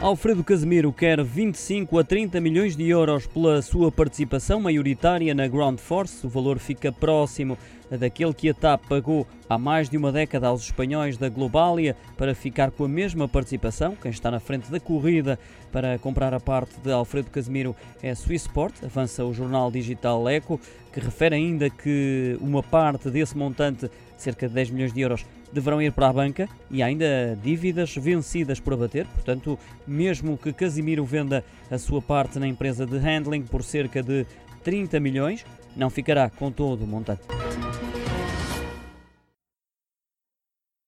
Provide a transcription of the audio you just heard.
Alfredo Casemiro quer 25 a 30 milhões de euros pela sua participação maioritária na Ground Force. O valor fica próximo daquele que a TAP pagou há mais de uma década aos espanhóis da Globalia para ficar com a mesma participação. Quem está na frente da corrida para comprar a parte de Alfredo Casemiro é Swissport, avança o jornal digital Eco, que refere ainda que uma parte desse montante, cerca de 10 milhões de euros, deverão ir para a banca e ainda dívidas vencidas por abater. Portanto, mesmo que Casimiro venda a sua parte na empresa de handling por cerca de 30 milhões, não ficará com todo o montante.